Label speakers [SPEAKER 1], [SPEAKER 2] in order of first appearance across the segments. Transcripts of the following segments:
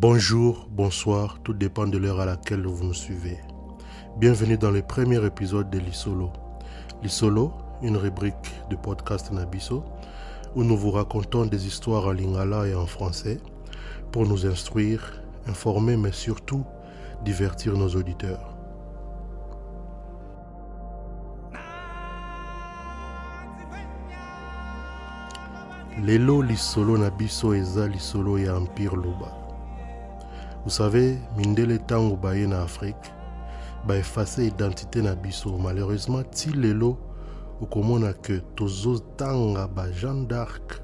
[SPEAKER 1] Bonjour, bonsoir, tout dépend de l'heure à laquelle vous nous suivez. Bienvenue dans le premier épisode de l'Isolo. L'Isolo, une rubrique de podcast Nabiso, où nous vous racontons des histoires en lingala et en français pour nous instruire, informer, mais surtout divertir nos auditeurs. lelo lisolo na biso eza lisolo ya empire loba vous savez mindele ntango baye na afrique baefase identité na biso. Malheureusement ti lelo okomona ke tozotanga bajeanne d'arc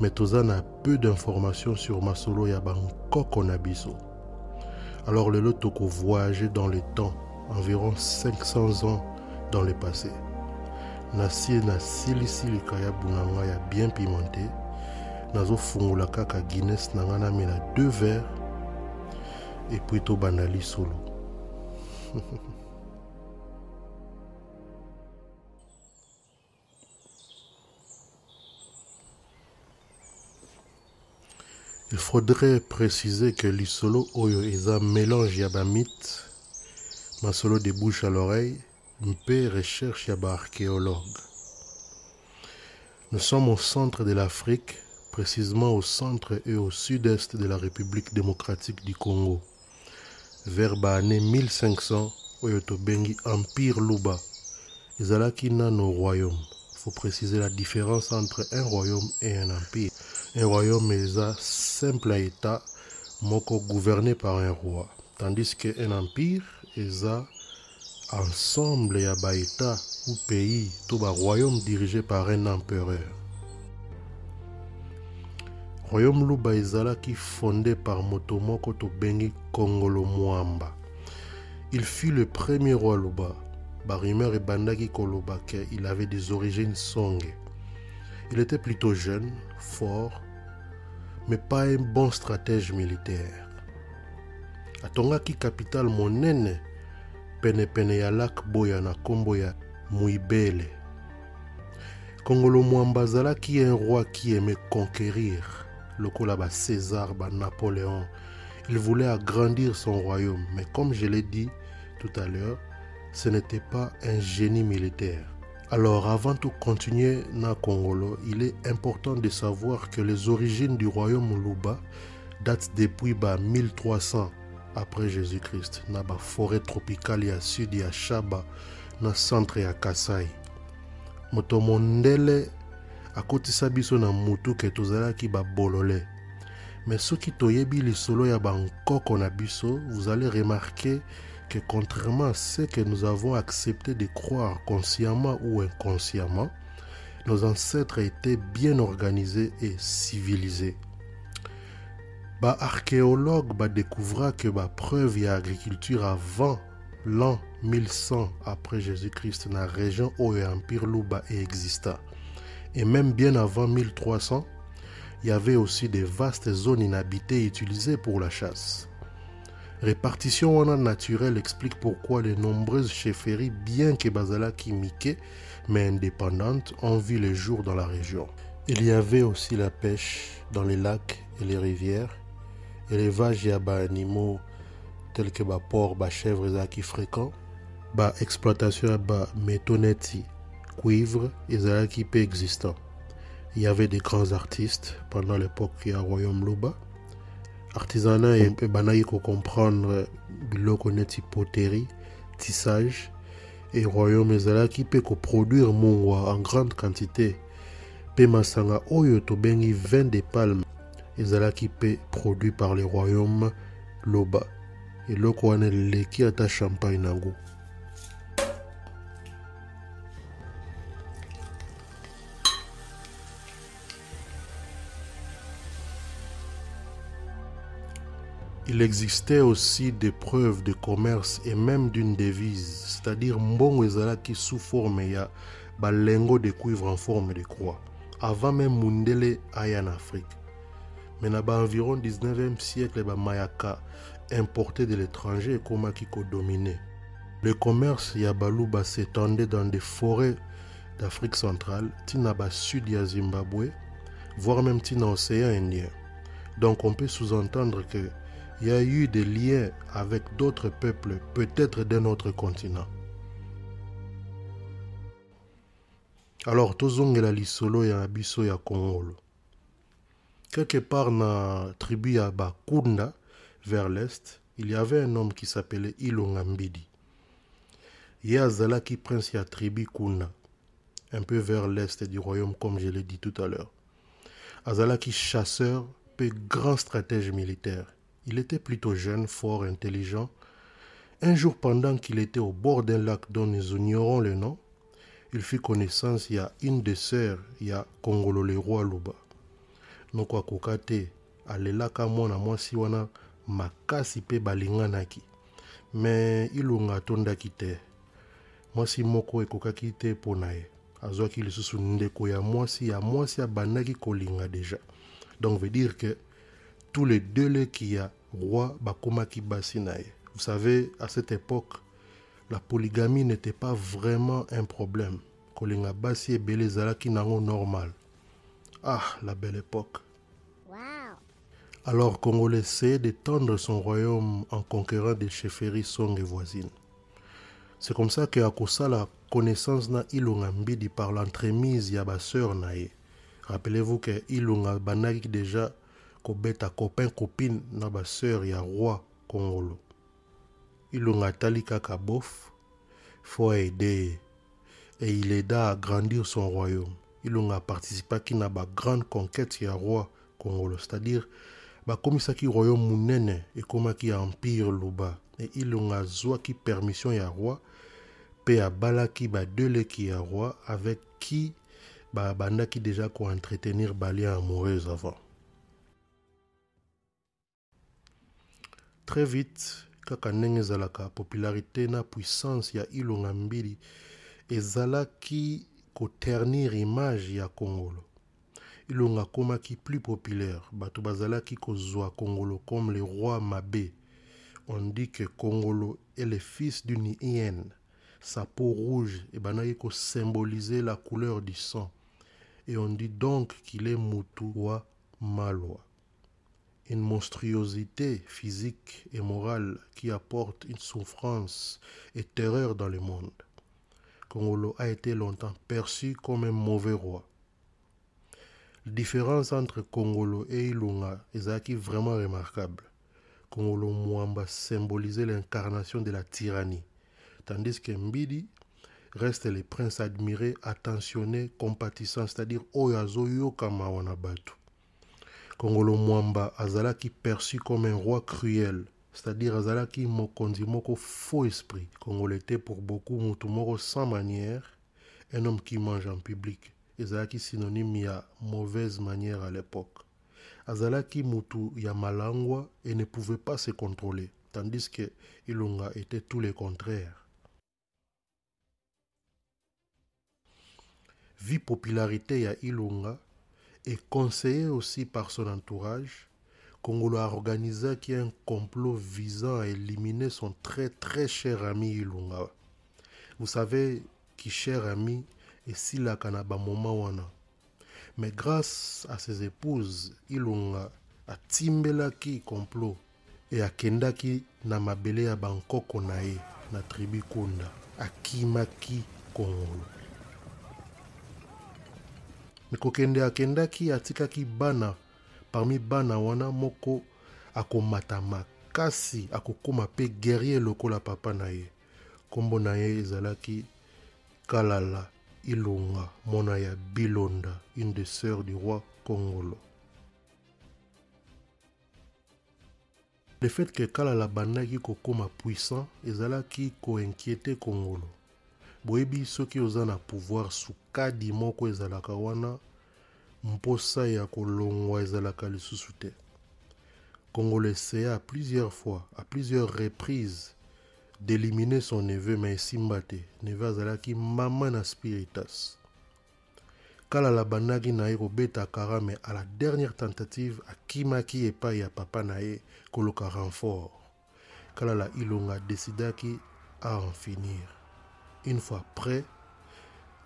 [SPEAKER 1] mais toza na peu d'informations sur masolo ya bankoko na biso. Alors lelo tokovoyage dans le temps environ 500 ans dans le passé. Nasie nasilisi likayabu na ngai ya bien pimenté nazofungola kaka guinness na ngai namela deux verres epuis tobanda lisolo il faudrait préciser que lisolo oyo eza mélange ya bamite masolo de bouche à l'oreille mpe recherche ya baarchéologue nous sommes au centre de l'afrique précisément au centre et au sud-est de la république démocratique du congo vers baannée 1500 oyo tobengi empire luba. Ezalaki nano royaume. Faut préciser la différence entre un royaume et un empire. Un royaume eza simple état moko gouverné par un roi. Tandis que un empire eza ensemble ya baétat ou pays. To baroyaume dirigé par un empereur royaume luba ezalaki fondé par moto moko kongolo mwamba il fut le premier roi luba. Barumeur ebandaki koloba ke il avait des origines songe il était plutôt jeune fort mais pas un bon stratège militaire. Atongaki capitale monene penepene ya lak boya na nkombo ya muibele. Kongolo mwamba azalaki un roi qui aimait conquérir lokola bacésar banapoléon il voulait agrandir son royaume. Mais comme je l'ai dit tout à l'heure ce n'était pas un génie militaire. Alors avant de continuer na kongolo il est important de savoir que les origines du royaume luba datent depuis ba 1300 après jésus-christ na baforêt tropicale ya sud ya shaba na centre ya kasai moto mondele akotisa biso na mutu ke tozalaki babolole. Mais soki toyebi lisolo ya bankoko na biso vous allez remarquer que contrairement à ce que nous avons accepté de croire consciemment ou inconsciemment nos ancêtres étaient bien organisés et civilisés. Baarchéologue badécouvra que bapreuve ya agriculture avant l'an 1100 après jésus-christ na région oyo empire luba exista et même bien avant 1300 il y avait aussi des vastes zones inhabitées utilisées pour la chasse. Répartition wana naturelle explique pourquoi les nombreuses chefferies bien que bazalaki mike mais indépendantes ont vu le jour dans la région. Il y avait aussi la pêche dans les lacs et les rivières élevage ya baanimaux tels que baport bachèvre ezalaki fréquent baexploitation ya bamétaux neti cuivre ezalaki mpe existant. Il y avait des grands artistes pendant l'époque ya royaume luba artisanat mpe bandaki kocomprendre biloko neti poterie tissage. Et royaume ezalaki mpe koproduire mungwa en grande quantité. Mpe masanga oyo tobengi vin de palme ezalaki mpe produit par le royaume loba. Eloko wana eleki ata champagne nango Il existait aussi des preuves de commerce et même d'une devise, c'est-à-dire mbongo ezalaki sous forme ya balengo de cuivre en forme de croix, avant même mundele aya en Afrique. Mais na environ 19e siècle bamayaka importé de l'étranger ekomaki kodomine. Le commerce ya baluba s'étendait dans des forêts d'Afrique centrale, tina ba sud ya Zimbabwe, voire même tina océan Indien. Donc on peut sous-entendre que il y a eu des liens avec d'autres peuples, peut-être d'un autre continent. Alors, tozongela lisolo ya biso ya Congolo. Quelque part dans la tribu ya Bakunda, vers l'est, il y avait un homme qui s'appelait Ilonga Mbidi. Ye azalaki prince ya tribu Kuna, un peu vers l'est du royaume, comme je l'ai dit tout à l'heure. Azalaki chasseur, peu grand stratège militaire. Il était plutôt jeune, fort, intelligent. Un jour, pendant qu'il était au bord d'un lac dont nous ignorons le nom, il fit connaissance il y a une des sœurs, y a Kongolo le roi Luba. noko akoka te alelaka mwana mwasi wana makasi mpe balinganaki me ilunga atondaki te mwasi moko ekokaki te mpo na ye azwaki lisusu ndeko ya mwasi ya mwasi abandaki kolinga deja donc veut dire que tous les deux leki ya roi bakomaki basi na ye. Vous savez à cette époque la polygamie n'était pas vraiment un problème. Kolinga basi ebele ezalaki nango normal. Ah la belle époque. Alors Congolais essayait d'étendre son royaume en conquérant des chefferies song et voisines. C'est comme ça que la connaissance na Ilunga Mbidi par l'entremise ya ba sœur nae. Rappelez-vous que Ilunga banaki déjà kobeta copain copine na ba sœur ya roi Congolo. Ilunga tali kaka bof, faut aider et il aida à grandir son royaume. Ilunga participa ki na ba grande conquête ya roi Congolo, c'est-à-dire bakomisaki royaume monene ekomaki empire luba e ilonga azwaki permission ya roi mpe abalaki badeleki ya roi avec qui babandaki déjà koentretenir balien amoureuse avant très vite kaka ndenge ezalaka popularité na puissance ya ilonga mbili ezalaki koternir image ya kongolo. Ilonga akomaki plus populaire. Bato bazalaki kozwa kongolo comme le roi mabe on dit que kongolo est le fils d'une hyène. Sa peau rouge ebandaki kosymboliser la couleur du sang. Et on dit donc qu'il est mutu wa malwa une monstruosité physique et morale qui apporte une souffrance et terreur dans le monde. Kongolo a été longtemps perçu comme un mauvais roi. La différence entre Congolo et Ilunga est vraiment remarquable. Congolo Mwamba symbolisait l'incarnation de la tyrannie, tandis que Mbidi reste le prince admiré, attentionné, compatissant, c'est-à-dire Oyazo Yokama Wanabatu. Congolo Mwamba azalaki perçu comme un roi cruel, c'est-à-dire azalaki mokonzi moko faux esprit. Congolo était pour beaucoup mutumoro sans manière, un homme qui mange en public. Ezalaki synonyme ya mauvaise manière à l'époque. Azalaki mutu ya malangwa et ne pouvait pas se contrôler tandis que ilunga était tout le contraire vu popularité ya ilunga et conseillé aussi par son entourage. Kongolo a organisé un complot visant à éliminer son très très cher ami Ilunga. Vous savez qui cher ami esilaka na bamoma wana. Mais grâce à ses épouses ilunga atimbelaki complot e akendaki na mabele ya bankoko na ye na tribu kunda akimaki kongolo me kokende akendaki atikaki bana parmi bana wana moko akomata makasi akokóma mpe guerrier lokola papa na ye nkombo na ye kalala Ilunga, Monaya Bilonda, une des sœurs du roi Congolo. Le fait que Kalala bandaki kokoma puissant ezalaki koinquiete Congolo. Boyebi soki oza na pouvoir sukadi moko ezalaka wana mposa ya kolongwa ezalaka lisusu te. Congolo essaya plusieurs fois à plusieurs reprises d'éliminer son neveu mais esimba te neveu azalaki mama na spiritas kala bandaki na ye kobeta kara me à la dernière tentative akimaki epai ya papa na ye koluka renfort. Kalala ilonga décidaki à en finir une fois prêt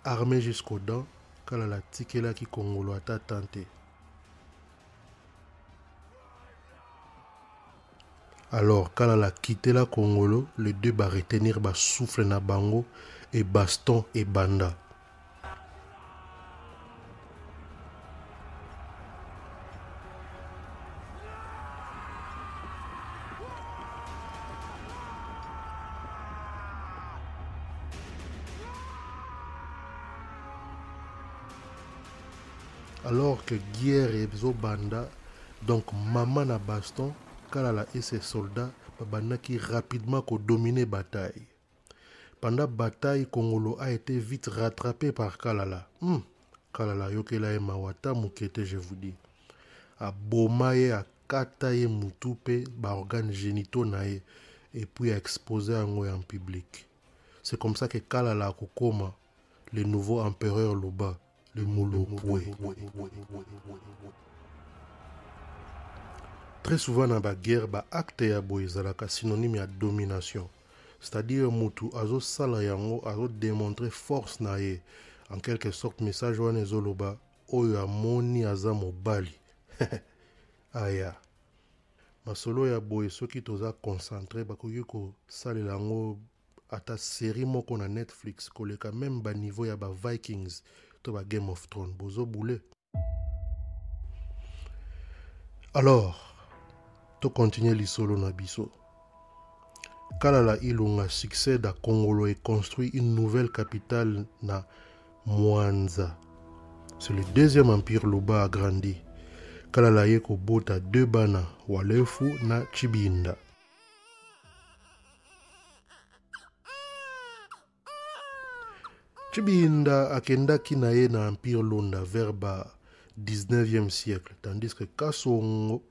[SPEAKER 1] armé jusqu'aux dents kalala tikelaki kongolo ata tante alors kalala la kongolo les deux va retenir souffle na bango et baston et banda que guerre banda donc maman na baston kalala et ses soldats qui rapidement dominer bataille. Pendant bataille kongolo a été vite rattrapé par kalala. Hmm. kalala yokela ye mawata mukete je vous dis. Aboma ye akata ye mutu mpe baorgane génitaux na ye puis exposé yango en public. C'est comme ça que kalala akokoma le nouveau empereur loba le Mulopwe. Très souvent dans la guerre, ba acte ya boy ezalaka synonyme ya domination. C'est-à-dire mutu azo sala yango azo démontrer force na ye. En quelque sorte message wana ezoloba oyo amoni aza mobali. aya. masolo ya boye soki toza concentré bakoki kosalela yango ata série moko na netflix koleka même baniveau ya bavikings to game of thrones bozo boule. Alors tokontinue lisolo na biso. Kalala ilunga succède à kongolo et construit une nouvelle capitale na mwanza. C'est le deuxième empire loba agrandi kalala ye kobota deux bana walefu na chibinda Chibinda akendaki na ye na empire londa vers ba 19e siècle tandis que Kasongo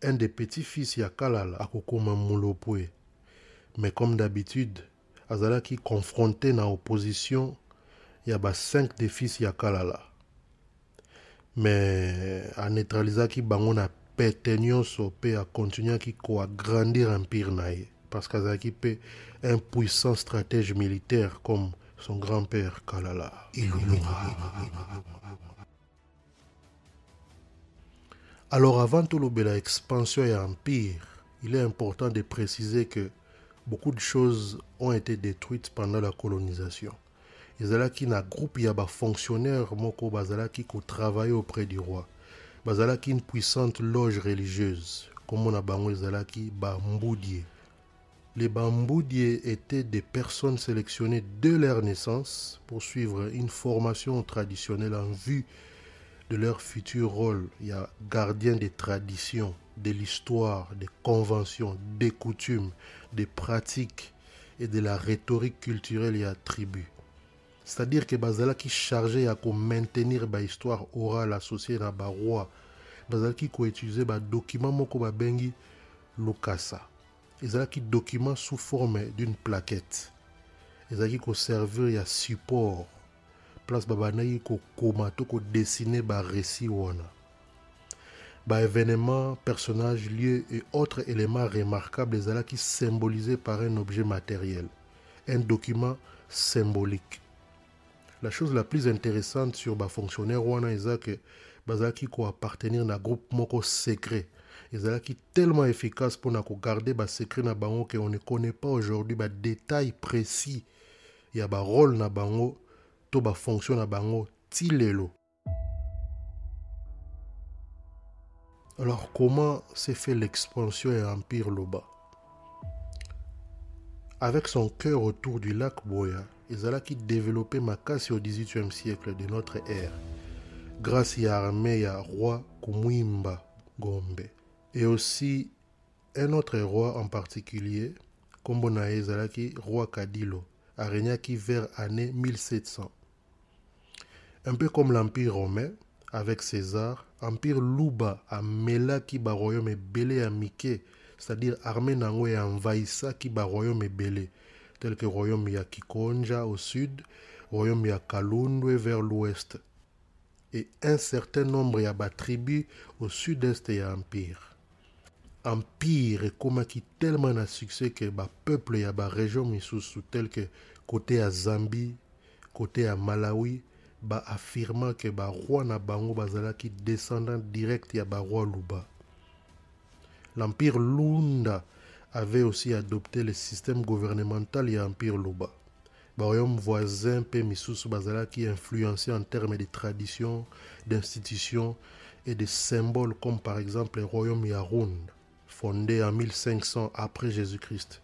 [SPEAKER 1] un des petits-fils ya Kalala akokoma mulopwe mais comme d'habitude azalaki confronté na opposition ya ba 5 des fils ya Kalala. Mais aneutralizaki bango na pete nyonso mpe akontinuaki koagrandir empire na ye parce qu'azalaki mpe un puissant stratège militaire comme son grand-père Kalala Alors avant tout le expansion et empire, il est important de préciser que beaucoup de choses ont été détruites pendant la colonisation. ezalaki na groupe ya fonctionnaires moko bazalaki auprès du roi. Bazalaki une puissante loge religieuse. Comme na bango ezalaki bambudie les Bamboudiers étaient des personnes sélectionnées de leur naissance pour suivre une formation traditionnelle en vue de leur futur rôle. Il y a gardien des traditions, de l'histoire, des conventions, des coutumes, des pratiques et de la rhétorique culturelle et attributs. C'est-à-dire que bazala qui chargé à maintenir ba histoire orale associée à ba roi, bazala qui ko utiliser ba document moko ba bengi lokasa ezalaki document sous forme d'une plaquette. Ezalaki koservir ya support. Place babandaki kokoma to kodessine barécit wana. Baévénement personnage lieu et autres éléments remarquables ezalaki symbolisé par un objet matériel un document symbolique. La chose la plus intéressante sur bafonctionnaire wana eza ke bazalaki koappartenir na groupe moko secret ezalaki tellement efficace mpona kogarde basecret na bango ke on ne connaît pas aujourd'hui badétail précis ya barôle na bango to bafonction na bango ti lelo. Alors comment s'est fait l'expansion et empire loba? Avec son cœur autour du lac boya ezalaki développé makasi au XVIIIe siècle de notre ère grâce ya armée ya roi kumwimba gombe et aussi un autre roi en particulier, Kombonae Ezalaki, roi Kadilo, a régné vers l'année 1700. Un peu comme l'Empire romain, avec César, Empire Luba a melaki ba royaume belé à Mike, c'est-à-dire armée nango et envahissaki ba royaume belé, tel que royaume ya Kikonja au sud, royaume ya Kalundwe vers l'ouest, et un certain nombre ya ba tribus au sud-est et empire empire ekomaki tellement na succès ke bapeuple ya baregion misusu tel ke kote ya zambie kote ya malawi baafirma ke baroi na bango bazalaki descendant direct ya baroi luba l'empire lunda avait aussi adopté le système gouvernemental et empire Luba. royaume voisin pe misusu qui influencé en termes de traditions, d'institutions et de symboles comme par exemple le royaume Yaroun, fondé en 1500 après Jésus-Christ,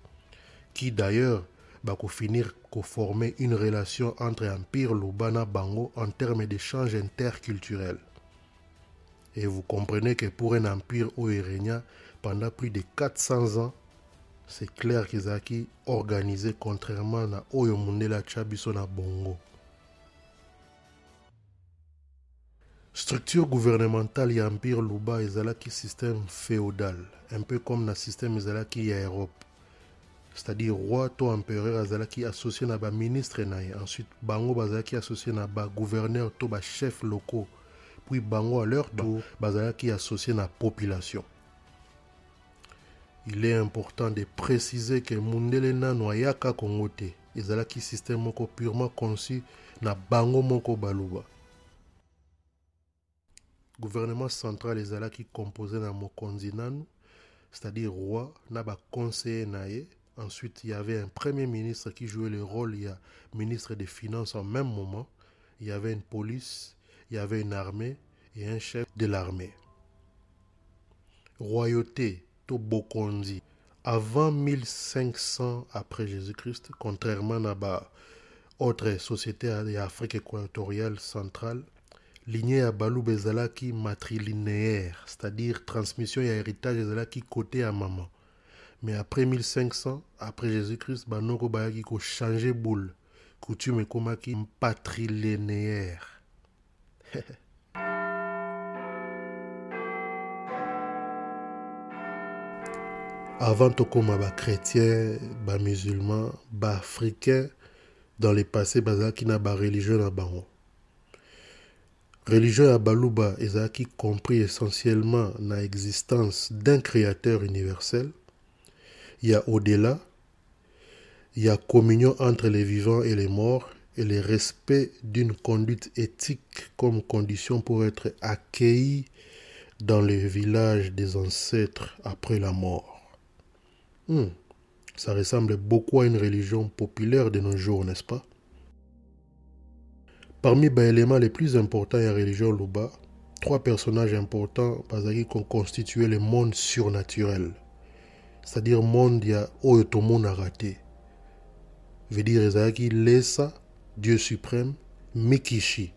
[SPEAKER 1] qui d'ailleurs va finir former une relation entre Empire Lubana Bango en termes d'échanges interculturels. Et vous comprenez que pour un empire où pendant plus de 400 ans, c'est clair qu'ils ont organisé contrairement à Oyo Mundela Chabiso na Bongo. Structure gouvernementale et empire Luba un système féodal, un peu comme le système ezalaki en Europe. C'est-à-dire roi to empereur azalaki associé na ba ministre ensuite bango bazalaki associé na ba gouverneur to ba chef locaux. Puis bango à leur tour bazalaki associé na population. Il est important de préciser que mundele nano ayaka kongo te ezalaki système moko purement conçu na bango moko baluba gouvernement central ezalaki composé na mokonzi c'est-à-dire roi na baconseiller na ye. Ensuite il y avait un premier ministre qui jouait le rôle il y a ministre des finances en même moment. Il y avait une police il y avait une armée et un chef de l'armée. Royauté Bokondi. Avant 1500 après Jésus-Christ, contrairement à ba autre société d'Afrique équatoriale centrale, lignée à Balou qui matrilinéaire, c'est-à-dire transmission et héritage qui côté à maman. Mais après 1500, après Jésus-Christ, banoko bayaki ko changer boule. Coutume komaki patrilinéaire. avant tokóma chrétien, musulman, africain, dans le passé bazalaki na religion na bango religion ya baluba ezalaki compris essentiellement na existence d'un créateur universel il y a au-delà il y a communion entre les vivants et les morts et le respect d'une conduite éthique comme condition pour être accueilli dans le village des ancêtres après la mort. Hmm. Ça ressemble beaucoup à une religion populaire de nos jours, n'est-ce pas? Parmi les éléments les plus importants de la religion Luba, trois personnages importants qui ont constitué le monde surnaturel. C'est-à-dire le monde où tout le monde a raté. Veut dire Ezaki Lesa, Dieu suprême, Mikishi,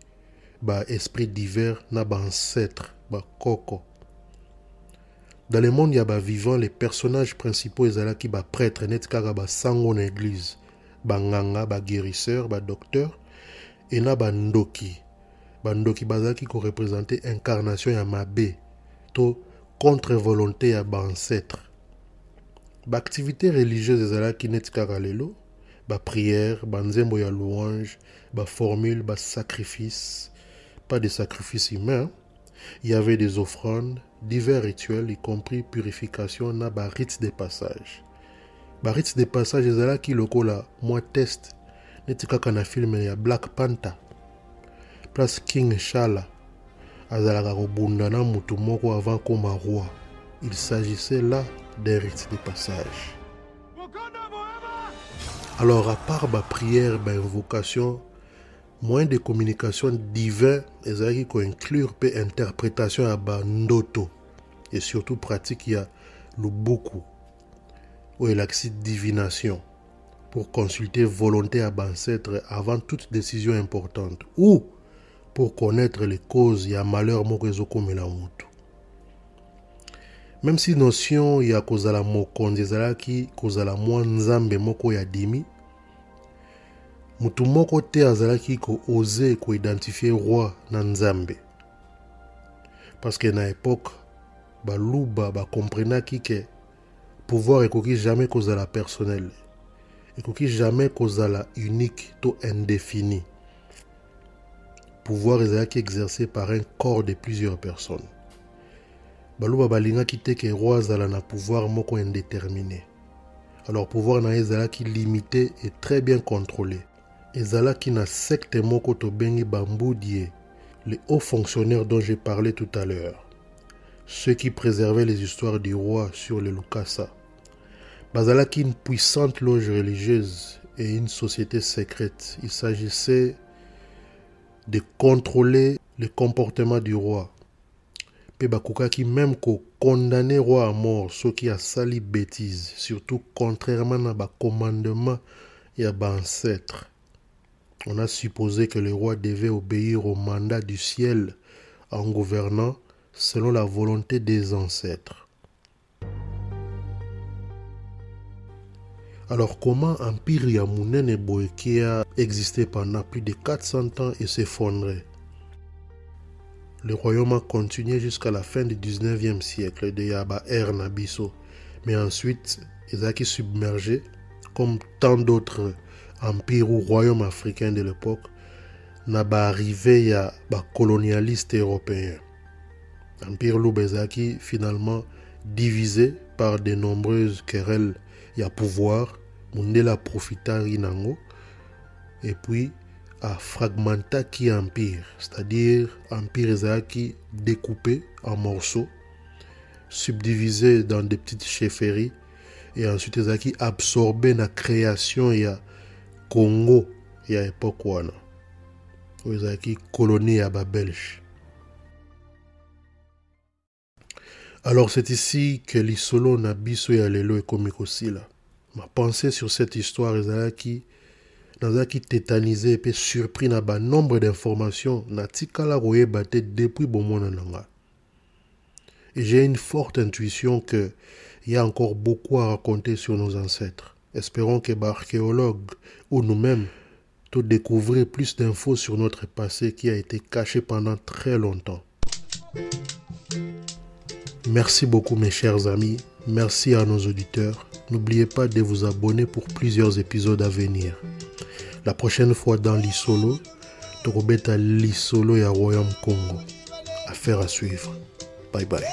[SPEAKER 1] esprit divers, ancêtre, ba koko. Dans le monde, vivant les personnages principaux qui ba prêtre net kaka ba sango église, nganga, guérisseur, et na ba ndoki. Ba ndoki bazaki ko représenter incarnation ya mabe to contre volonté ya ba ancêtre. Ba activité religieuse ezalaki net kaka lelo, ba prière, ba nzembo ya louange, ba formule, ba sacrifice, pas de sacrifice humain. Il y avait des offrandes, divers rituels, y compris purification na ba rite de passage. Ba rite de passage ezalaki lokola test neti kaka na film ya Black Panther. Place King Shala azalaka kobunda na mutu moko avant koma roi. Il s'agissait là d'un rite de passage. Alors à part ba prière, ba invocation, moyen de communication divin ezalaki inclure pe interprétation ya bandoto et surtout pratique ya lubuku oyo elakisi divination pour consulter volonté ya bancêtre avant toute décision importante ou pour connaître les causes ya malheur moko ezokomela motu même si notion ya kozala mokonzi ezalaki kozala mwa nzambe moko ya dimi motu moko te azalaki koose koidentifie roi na nzambe. Parceke na epoke baluba bakomprenaki ke pouvoir ekoki jamais kozala personnel ekoki jamais kozala unique to indéfini. Pouvoir ezalaki exercé par un corps de plusieurs personnes. Baluba balingaki te ke roi azala na pouvoir moko indéterminé. Alors pouvoir na ye ezalaki limité et très bien contrôlé. Ezalaki na secte moko tobengi bambudie les hauts fonctionnaires dont j'ai parlé tout à l'heure. Ceux qui préservaient les histoires du roi sur le lukasa bazalaki une puissante loge religieuse et une société secrète. Il s'agissait de contrôler le comportement du roi. Pe bakokaki même ko condamner roi à mort ceux qui a sali bêtise, surtout contrairement à ba commandement et à ba ancêtre. On a supposé que le roi devait obéir au mandat du ciel en gouvernant selon la volonté des ancêtres. Alors comment Empire Yamunene Boeki a existé pendant plus de 400 ans et s'effondrait? Le royaume a continué jusqu'à la fin du 19e siècle de Yaba Er Nabiso, mais ensuite il a été submergé comme tant d'autres empires ou royaumes africains de l'époque. N'a arrivé à colonialiste européen. L'empire Loubezaki finalement divisé par de nombreuses querelles a pouvoir mundela profita rinango et puis à fragmenta qui empire c'est-à-dire empire ezalaki découpé en morceaux subdivisé dans des petites chefferies et ensuite ezalaki absorbé la création ya congo ya époque wana oyo ezalaki colonie ya babelge Alors c'est ici que l'isolo na biso ya lelo ekomi kosila. Ma pensée sur cette histoire ezalaki nazalaki tétanisé mpe surpris na banombre d'informations natikala koyeba te depuis bomona na nga. Et j'ai une forte intuition que y a encore beaucoup à raconter sur nos ancêtres. Espérons que archéologues ou nous-mêmes tout découvrir plus d'infos sur notre passé qui a été caché pendant très longtemps. Merci beaucoup mes chers amis, merci à nos auditeurs. N'oubliez pas de vous abonner pour plusieurs épisodes à venir. La prochaine fois dans l'Isolo, à l'Isolo et à Royaume Congo. Affaire à suivre. Bye bye.